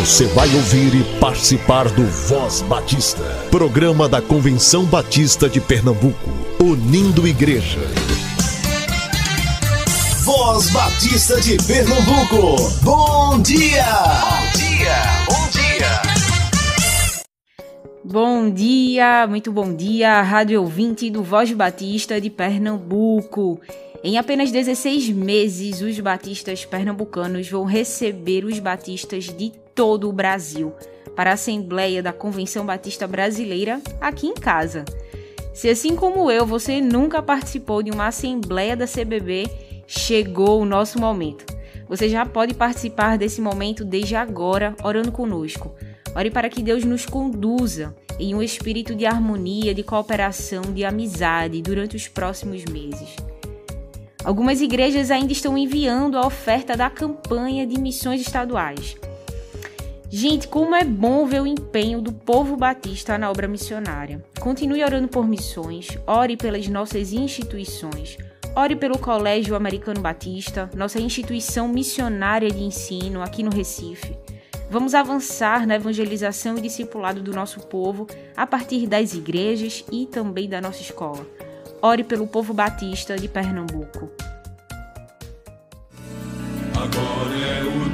Você vai ouvir e participar do Voz Batista, programa da Convenção Batista de Pernambuco, unindo igreja. Voz Batista de Pernambuco, bom dia! Bom dia, bom dia! Bom dia, muito bom dia, rádio ouvinte do Voz Batista de Pernambuco. Em apenas 16 meses, os batistas pernambucanos vão receber os batistas de todo o Brasil para a Assembleia da Convenção Batista Brasileira aqui em casa. Se assim como eu, você nunca participou de uma assembleia da CBB, chegou o nosso momento. Você já pode participar desse momento desde agora, orando conosco. Ore para que Deus nos conduza em um espírito de harmonia, de cooperação, de amizade durante os próximos meses. Algumas igrejas ainda estão enviando a oferta da campanha de missões estaduais. Gente, como é bom ver o empenho do povo batista na obra missionária. Continue orando por missões, ore pelas nossas instituições, ore pelo Colégio Americano Batista, nossa instituição missionária de ensino aqui no Recife. Vamos avançar na evangelização e discipulado do nosso povo a partir das igrejas e também da nossa escola. Ore pelo povo batista de Pernambuco. Agora é o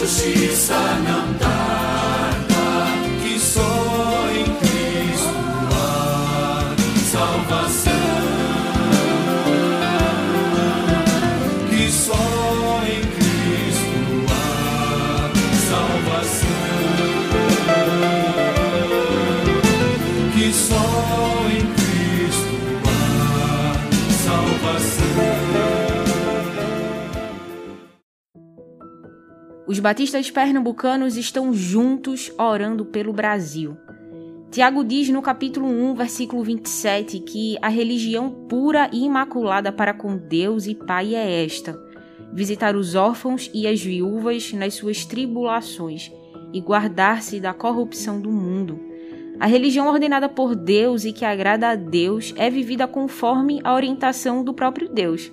justiça não Os batistas pernambucanos estão juntos orando pelo Brasil. Tiago diz no capítulo 1, versículo 27, que a religião pura e imaculada para com Deus e Pai é esta: visitar os órfãos e as viúvas nas suas tribulações e guardar-se da corrupção do mundo. A religião ordenada por Deus e que agrada a Deus é vivida conforme a orientação do próprio Deus.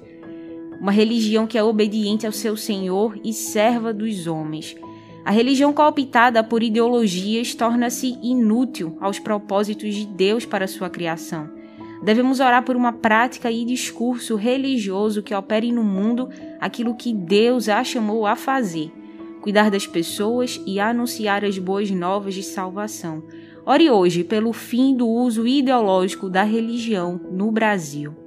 Uma religião que é obediente ao seu Senhor e serva dos homens. A religião cooptada por ideologias torna-se inútil aos propósitos de Deus para sua criação. Devemos orar por uma prática e discurso religioso que opere no mundo aquilo que Deus a chamou a fazer: cuidar das pessoas e anunciar as boas novas de salvação. Ore hoje pelo fim do uso ideológico da religião no Brasil.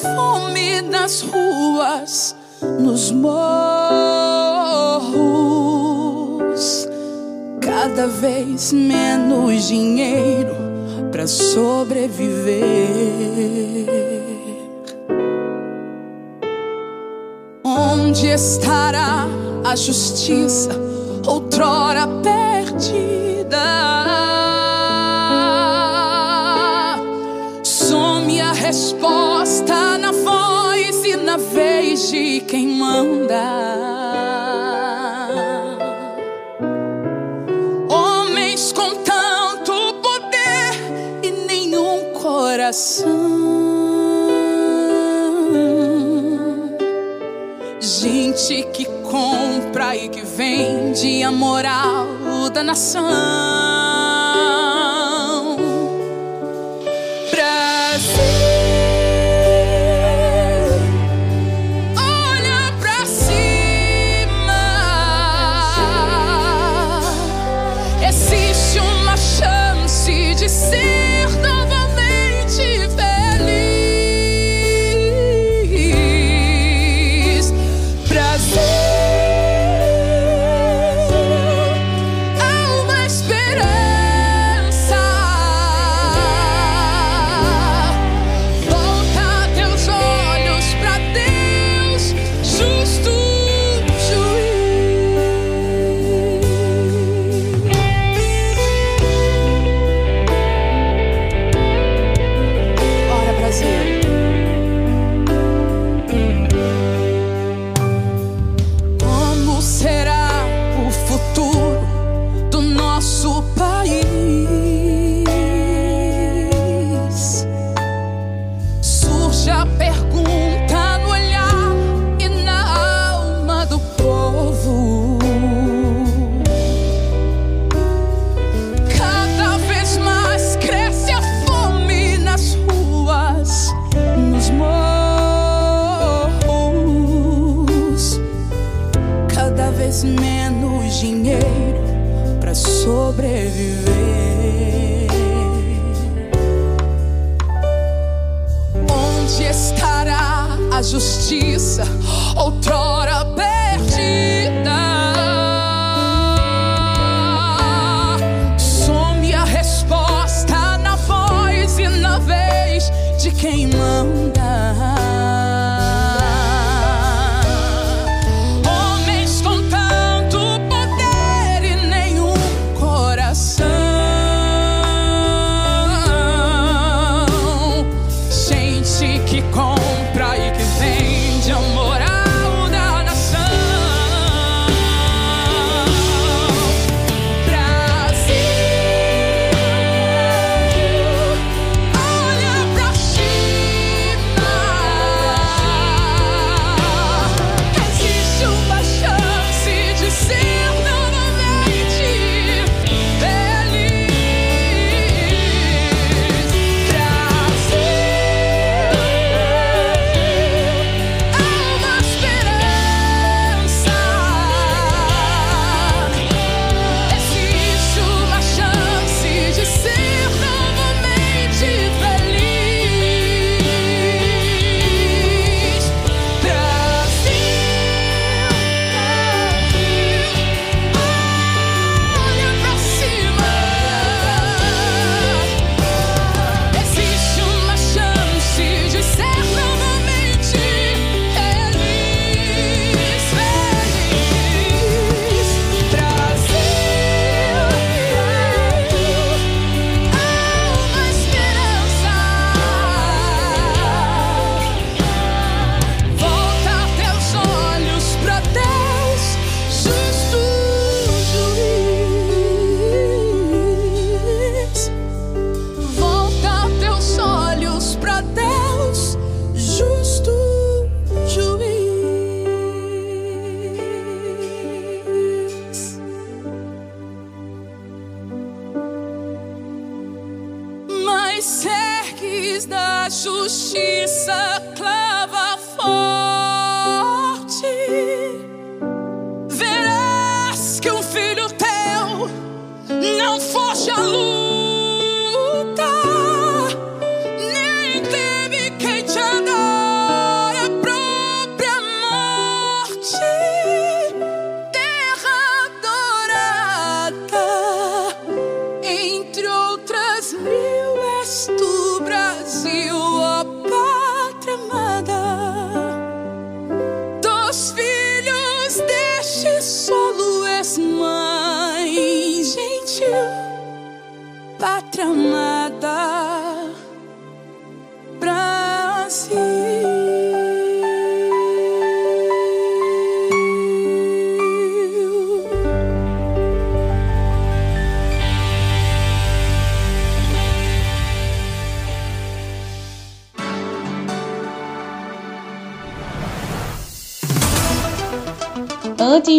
fome nas ruas, nos morros. Cada vez menos dinheiro para sobreviver. Onde estará a justiça? Outrora perdida quem manda. Homens com tanto poder e nenhum coração. Gente que compra e que vende a moral da nação. existe uma chance de ser.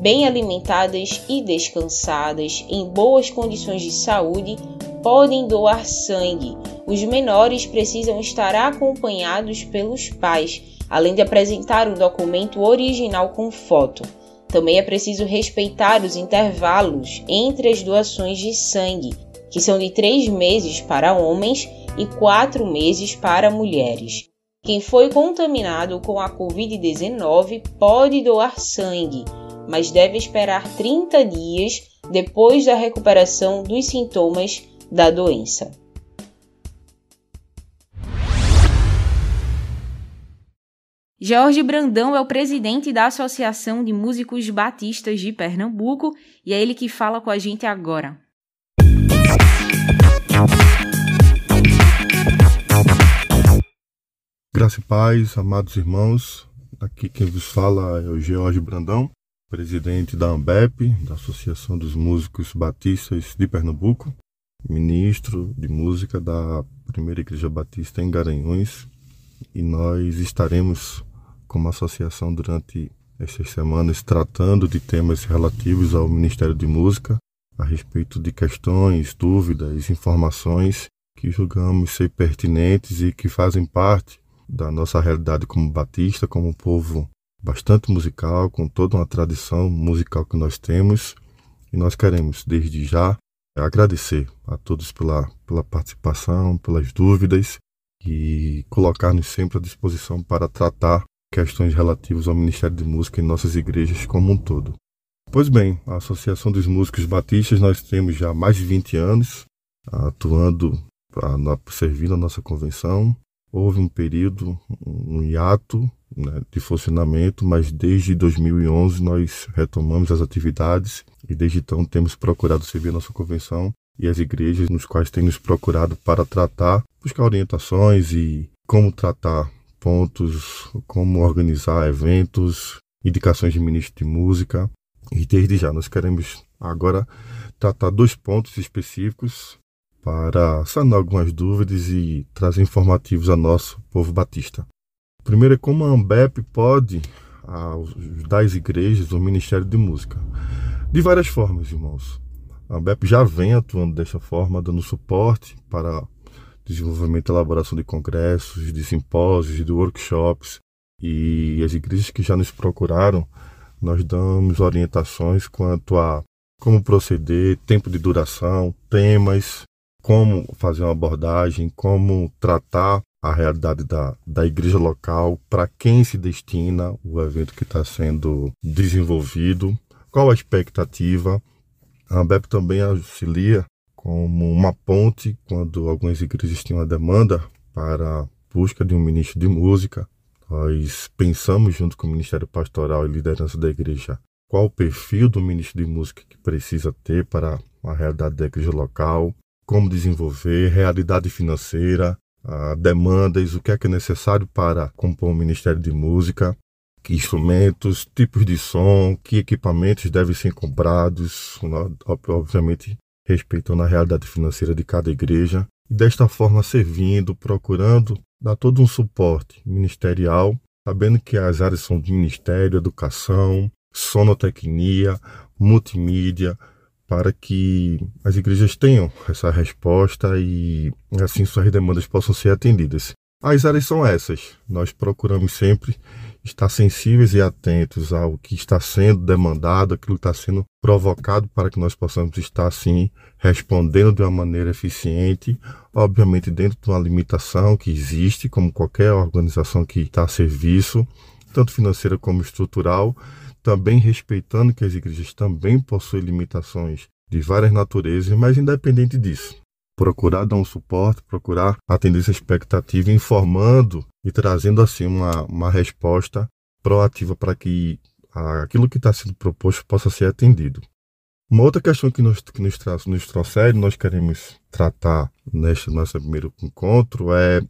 bem alimentadas e descansadas, em boas condições de saúde, podem doar sangue. Os menores precisam estar acompanhados pelos pais, além de apresentar um documento original com foto. Também é preciso respeitar os intervalos entre as doações de sangue, que são de três meses para homens e quatro meses para mulheres. Quem foi contaminado com a Covid-19 pode doar sangue, mas deve esperar 30 dias depois da recuperação dos sintomas da doença. Jorge Brandão é o presidente da Associação de Músicos Batistas de Pernambuco e é ele que fala com a gente agora. Graça e paz, amados irmãos. Aqui quem vos fala é o Jorge Brandão, presidente da AMBEP, da Associação dos Músicos Batistas de Pernambuco, ministro de música da Primeira Igreja Batista em Garanhuns, e nós estaremos como associação durante estas semanas tratando de temas relativos ao Ministério de Música, a respeito de questões, dúvidas, informações que julgamos ser pertinentes e que fazem parte da nossa realidade como batista, como um povo bastante musical, com toda uma tradição musical que nós temos. E nós queremos, desde já, agradecer a todos pela, pela participação, pelas dúvidas e colocar-nos sempre à disposição para tratar questões relativas ao Ministério de Música em nossas igrejas como um todo. Pois bem, a Associação dos Músicos Batistas nós temos já mais de 20 anos atuando, servindo a nossa convenção. Houve um período, um hiato né, de funcionamento, mas desde 2011 nós retomamos as atividades e desde então temos procurado servir a nossa convenção e as igrejas nos quais tem nos procurado para tratar, buscar orientações e como tratar pontos, como organizar eventos, indicações de ministro de música. E desde já nós queremos agora tratar dois pontos específicos para sanar algumas dúvidas e trazer informativos a nosso povo batista. Primeiro é como a Ambep pode ajudar as igrejas o Ministério de Música. De várias formas, irmãos. A Ambep já vem atuando dessa forma, dando suporte para desenvolvimento e elaboração de congressos, de simpósios, de workshops. E as igrejas que já nos procuraram, nós damos orientações quanto a como proceder, tempo de duração, temas, como fazer uma abordagem, como tratar a realidade da, da igreja local, para quem se destina o evento que está sendo desenvolvido, qual a expectativa. A ABEP também auxilia como uma ponte quando algumas igrejas têm uma demanda para a busca de um ministro de música. Nós pensamos junto com o Ministério Pastoral e liderança da igreja qual o perfil do ministro de música que precisa ter para a realidade da igreja local, como desenvolver, realidade financeira, demandas, o que é que é necessário para compor um ministério de música, que instrumentos, tipos de som, que equipamentos devem ser comprados, obviamente respeitando a realidade financeira de cada igreja, e desta forma servindo, procurando dar todo um suporte ministerial, sabendo que as áreas são de ministério, educação, sonotecnia, multimídia, para que as igrejas tenham essa resposta e assim suas demandas possam ser atendidas. As áreas são essas. Nós procuramos sempre estar sensíveis e atentos ao que está sendo demandado, aquilo que está sendo provocado para que nós possamos estar assim respondendo de uma maneira eficiente, obviamente dentro de uma limitação que existe, como qualquer organização que está a serviço, tanto financeira como estrutural, também respeitando que as igrejas também possuem limitações de várias naturezas, mas independente disso, procurar dar um suporte, procurar atender essa expectativa, informando e trazendo assim uma, uma resposta proativa para que aquilo que está sendo proposto possa ser atendido. Uma outra questão que nos, que nos, nos trouxer, nós queremos tratar neste nosso primeiro encontro é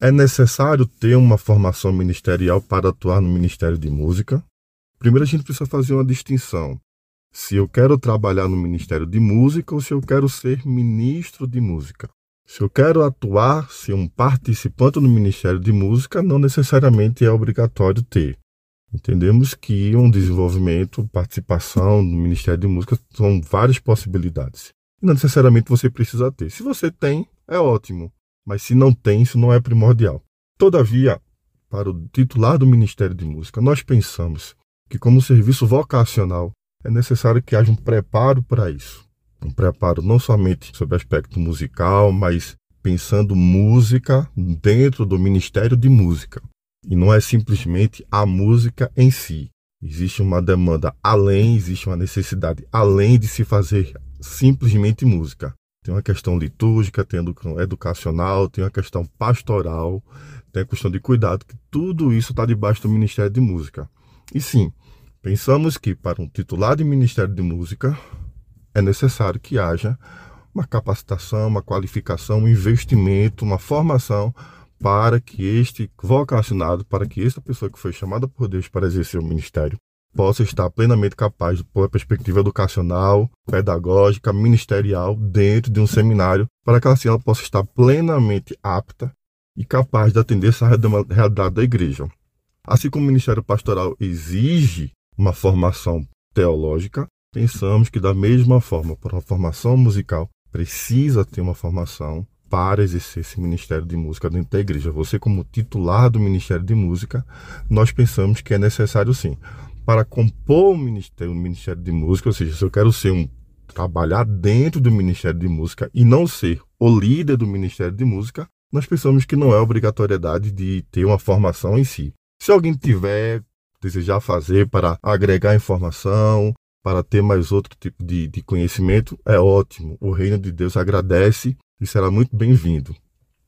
é necessário ter uma formação ministerial para atuar no Ministério de Música? Primeiro a gente precisa fazer uma distinção se eu quero trabalhar no Ministério de Música ou se eu quero ser ministro de música. Se eu quero atuar, ser um participante no Ministério de Música, não necessariamente é obrigatório ter. Entendemos que um desenvolvimento, participação no Ministério de Música são várias possibilidades. Não necessariamente você precisa ter. Se você tem, é ótimo. Mas se não tem, isso não é primordial. Todavia, para o titular do Ministério de Música, nós pensamos que, como serviço vocacional, é necessário que haja um preparo para isso. Um preparo não somente sobre aspecto musical, mas pensando música dentro do Ministério de Música. E não é simplesmente a música em si. Existe uma demanda além, existe uma necessidade além de se fazer simplesmente música. Tem uma questão litúrgica, tem a educacional, tem uma questão pastoral, tem a questão de cuidado, que tudo isso está debaixo do Ministério de Música. E sim, Pensamos que para um titular de Ministério de Música é necessário que haja uma capacitação, uma qualificação, um investimento, uma formação para que este vocacionado, para que esta pessoa que foi chamada por Deus para exercer o ministério, possa estar plenamente capaz, por perspectiva educacional, pedagógica, ministerial, dentro de um seminário, para que assim ela possa estar plenamente apta e capaz de atender essa realidade da igreja. Assim como o ministério pastoral exige uma formação teológica, pensamos que da mesma forma, para uma formação musical, precisa ter uma formação para exercer esse ministério de música dentro da igreja. Você, como titular do ministério de música, nós pensamos que é necessário sim. Para compor o ministério, o ministério de música, ou seja, se eu quero ser um trabalhar dentro do ministério de música e não ser o líder do ministério de música, nós pensamos que não é obrigatoriedade de ter uma formação em si. Se alguém tiver desejar fazer para agregar informação, para ter mais outro tipo de, de conhecimento, é ótimo. O reino de Deus agradece e será muito bem-vindo.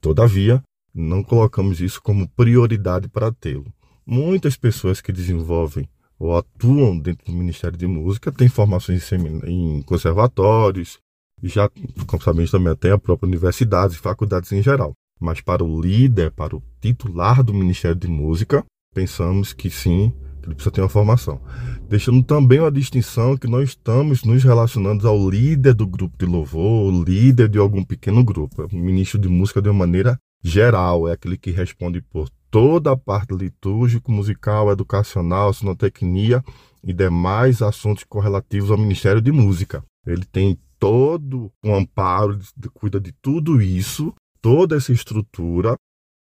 Todavia, não colocamos isso como prioridade para tê-lo. Muitas pessoas que desenvolvem ou atuam dentro do Ministério de Música têm formações em conservatórios, e já, como sabemos, também tem a própria universidade e faculdades em geral. Mas para o líder, para o titular do Ministério de Música, pensamos que sim, ele precisa ter uma formação. Deixando também uma distinção que nós estamos nos relacionando ao líder do grupo de louvor, o líder de algum pequeno grupo. O ministro de música de uma maneira geral, é aquele que responde por toda a parte litúrgico, musical, educacional, sinotecnia e demais assuntos correlativos ao Ministério de Música. Ele tem todo um amparo, cuida de tudo isso, toda essa estrutura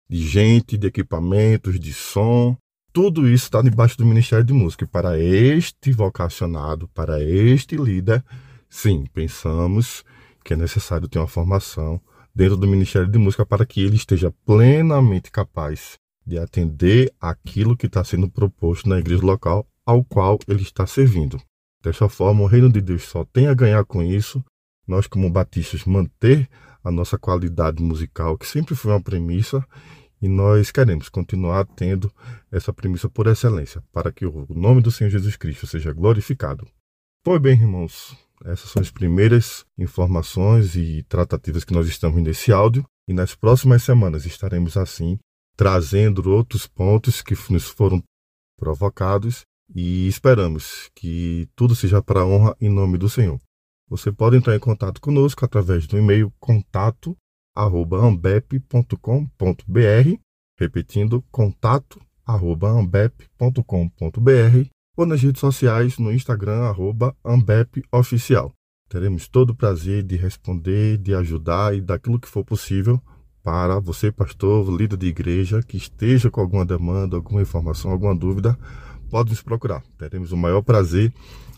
de gente, de equipamentos, de som. Tudo isso está debaixo do Ministério de Música. E para este vocacionado, para este líder, sim, pensamos que é necessário ter uma formação dentro do Ministério de Música para que ele esteja plenamente capaz de atender aquilo que está sendo proposto na igreja local ao qual ele está servindo. Dessa forma, o reino de Deus só tem a ganhar com isso. Nós, como batistas, manter a nossa qualidade musical, que sempre foi uma premissa, e nós queremos continuar tendo essa premissa por excelência, para que o nome do Senhor Jesus Cristo seja glorificado. Pois bem, irmãos, essas são as primeiras informações e tratativas que nós estamos nesse áudio, e nas próximas semanas estaremos assim trazendo outros pontos que nos foram provocados e esperamos que tudo seja para a honra em nome do Senhor. Você pode entrar em contato conosco através do e-mail contato contato@ambep.com.br, repetindo contato@ambep.com.br ou nas redes sociais no Instagram arroba Teremos todo o prazer de responder, de ajudar e daquilo que for possível para você, pastor, líder de igreja, que esteja com alguma demanda, alguma informação, alguma dúvida, pode nos procurar. Teremos o maior prazer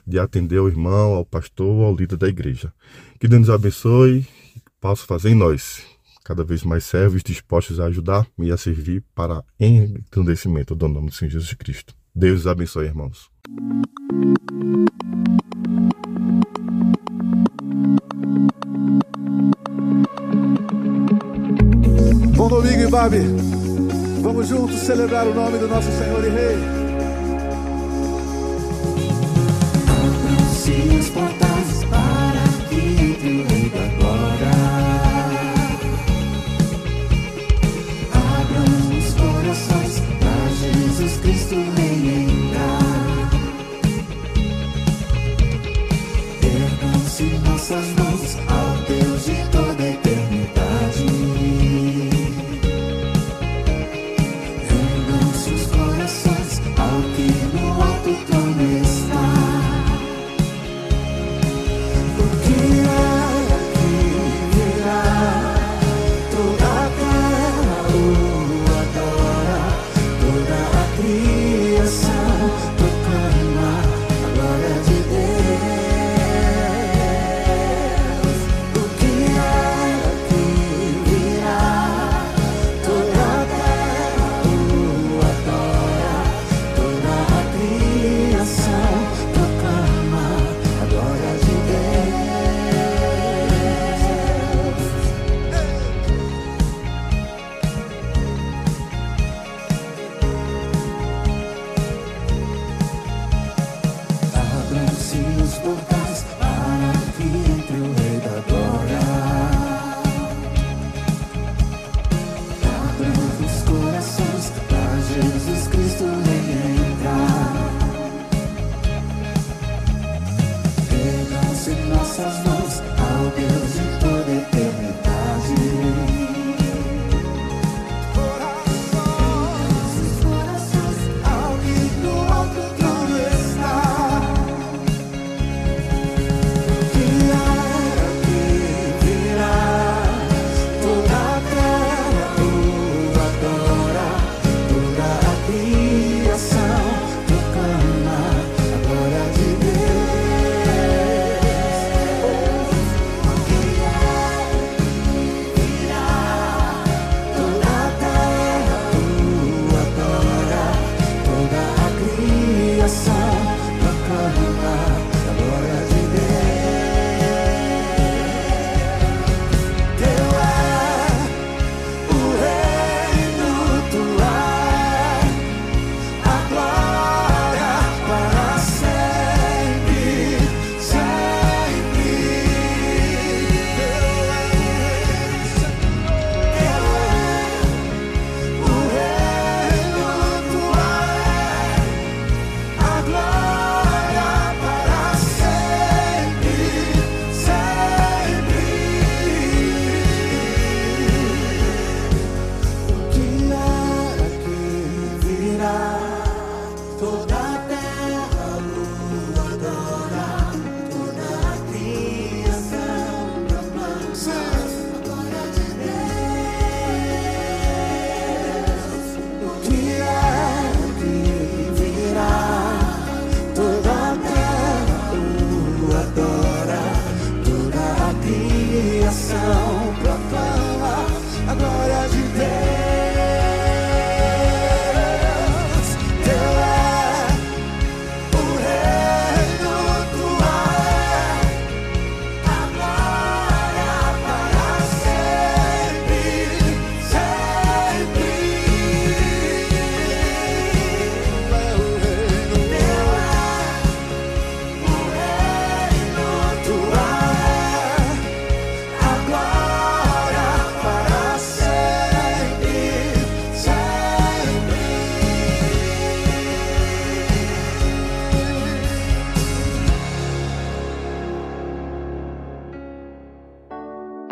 de atender ao irmão, ao pastor, ao líder da igreja. Que Deus nos abençoe e possa fazer em nós cada vez mais servos dispostos a ajudar e a servir para engrandecimento do nome do Senhor Jesus Cristo. Deus abençoe, irmãos. Bom domingo, Babi. Vamos juntos celebrar o nome do nosso Senhor e Rei. Abram-se as portas para que entre o Rei da so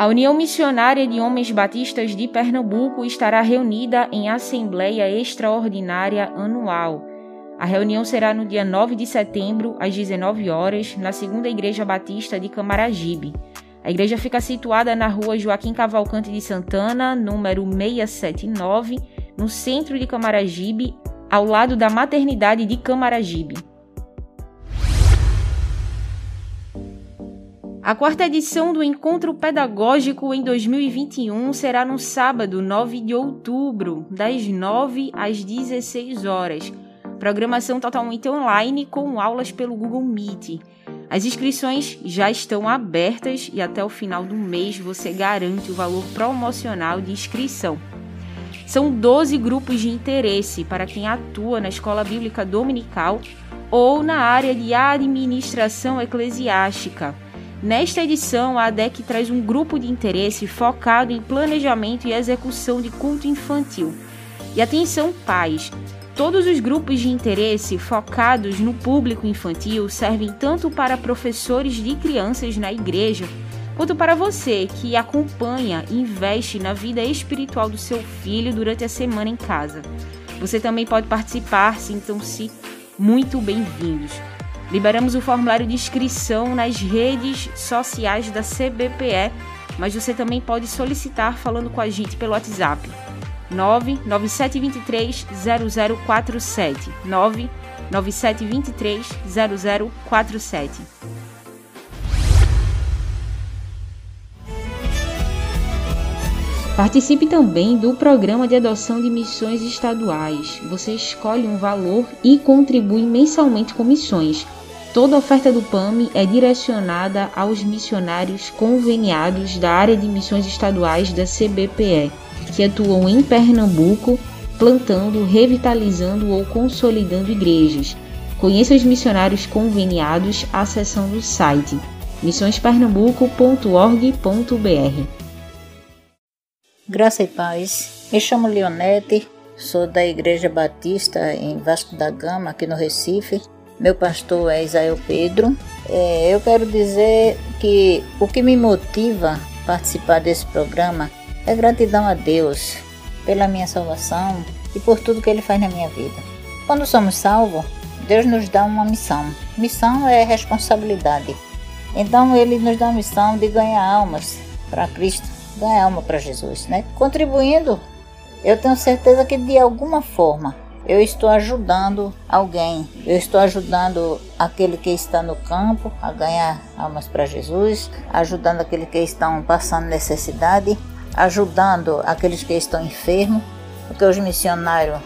A União Missionária de Homens Batistas de Pernambuco estará reunida em Assembleia Extraordinária Anual. A reunião será no dia 9 de setembro, às 19 horas, na Segunda Igreja Batista de Camaragibe. A igreja fica situada na rua Joaquim Cavalcante de Santana, número 679, no centro de Camaragibe, ao lado da maternidade de Camaragibe. A quarta edição do Encontro Pedagógico em 2021 será no sábado, 9 de outubro, das 9 às 16 horas. Programação totalmente online com aulas pelo Google Meet. As inscrições já estão abertas e até o final do mês você garante o valor promocional de inscrição. São 12 grupos de interesse para quem atua na escola bíblica dominical ou na área de administração eclesiástica. Nesta edição, a ADEC traz um grupo de interesse focado em planejamento e execução de culto infantil. E atenção, pais! Todos os grupos de interesse focados no público infantil servem tanto para professores de crianças na igreja, quanto para você que acompanha e investe na vida espiritual do seu filho durante a semana em casa. Você também pode participar, sintam-se muito bem-vindos. Liberamos o formulário de inscrição nas redes sociais da CBPE, mas você também pode solicitar falando com a gente pelo WhatsApp 99723 0047 99723 0047. Participe também do programa de adoção de missões estaduais. Você escolhe um valor e contribui mensalmente com missões. Toda oferta do PAMI é direcionada aos missionários conveniados da área de missões estaduais da CBPE, que atuam em Pernambuco, plantando, revitalizando ou consolidando igrejas. Conheça os missionários conveniados acessando o site missõespernambuco.org.br. Graça e paz. Me chamo Leonete, sou da Igreja Batista em Vasco da Gama, aqui no Recife. Meu pastor é Isael Pedro. É, eu quero dizer que o que me motiva a participar desse programa é gratidão a Deus pela minha salvação e por tudo que Ele faz na minha vida. Quando somos salvos, Deus nos dá uma missão. Missão é responsabilidade. Então Ele nos dá a missão de ganhar almas para Cristo, ganhar alma para Jesus, né? Contribuindo, eu tenho certeza que de alguma forma eu estou ajudando alguém, eu estou ajudando aquele que está no campo a ganhar almas para Jesus, ajudando aquele que estão passando necessidade, ajudando aqueles que estão enfermos, porque os missionários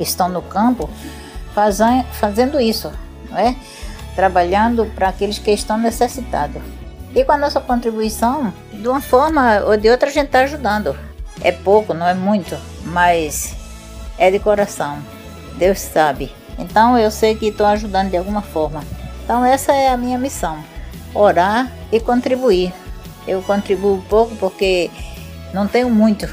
estão no campo fazendo isso, não é? trabalhando para aqueles que estão necessitados. E com a nossa contribuição, de uma forma ou de outra, a gente está ajudando. É pouco, não é muito, mas é de coração. Deus sabe. Então eu sei que estou ajudando de alguma forma. Então essa é a minha missão: orar e contribuir. Eu contribuo pouco porque não tenho muito,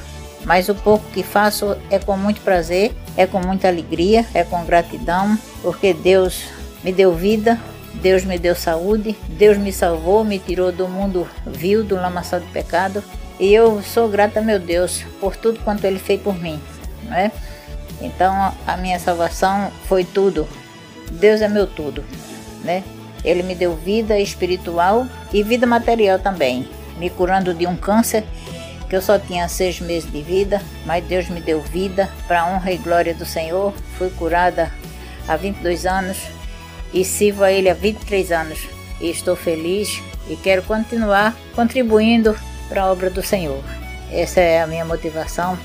mas o pouco que faço é com muito prazer, é com muita alegria, é com gratidão, porque Deus me deu vida, Deus me deu saúde, Deus me salvou, me tirou do mundo vil, do lamaçal do pecado. E eu sou grata, meu Deus, por tudo quanto Ele fez por mim. Não é? Então a minha salvação foi tudo. Deus é meu tudo, né? Ele me deu vida espiritual e vida material também, me curando de um câncer que eu só tinha seis meses de vida, mas Deus me deu vida para honra e glória do Senhor. Fui curada há 22 anos e sirvo a Ele há 23 anos e estou feliz e quero continuar contribuindo para a obra do Senhor. Essa é a minha motivação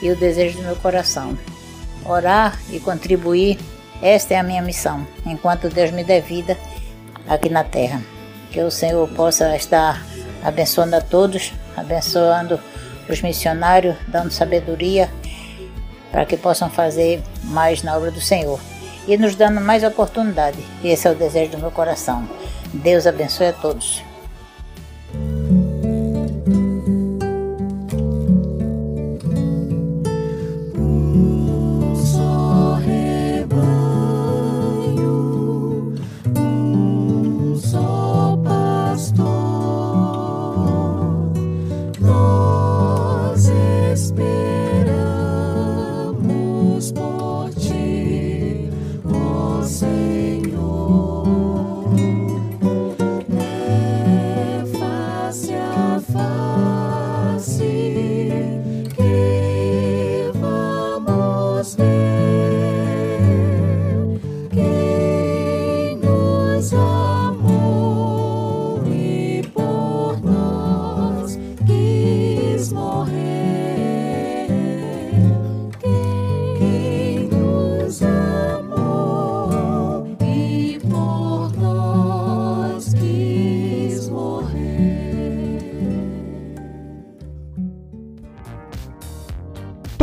e o desejo do meu coração orar e contribuir. Esta é a minha missão, enquanto Deus me der vida aqui na terra. Que o Senhor possa estar abençoando a todos, abençoando os missionários, dando sabedoria para que possam fazer mais na obra do Senhor e nos dando mais oportunidade. Esse é o desejo do meu coração. Deus abençoe a todos.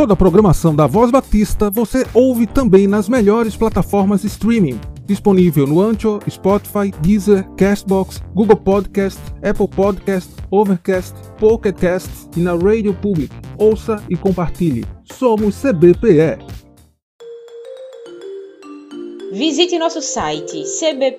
Toda a programação da Voz Batista você ouve também nas melhores plataformas de streaming. Disponível no Ancho, Spotify, Deezer, Castbox, Google Podcast, Apple Podcast, Overcast, Pocket Cast e na Radio Public. Ouça e compartilhe. Somos CBPE. Visite nosso site cbpe.org.br.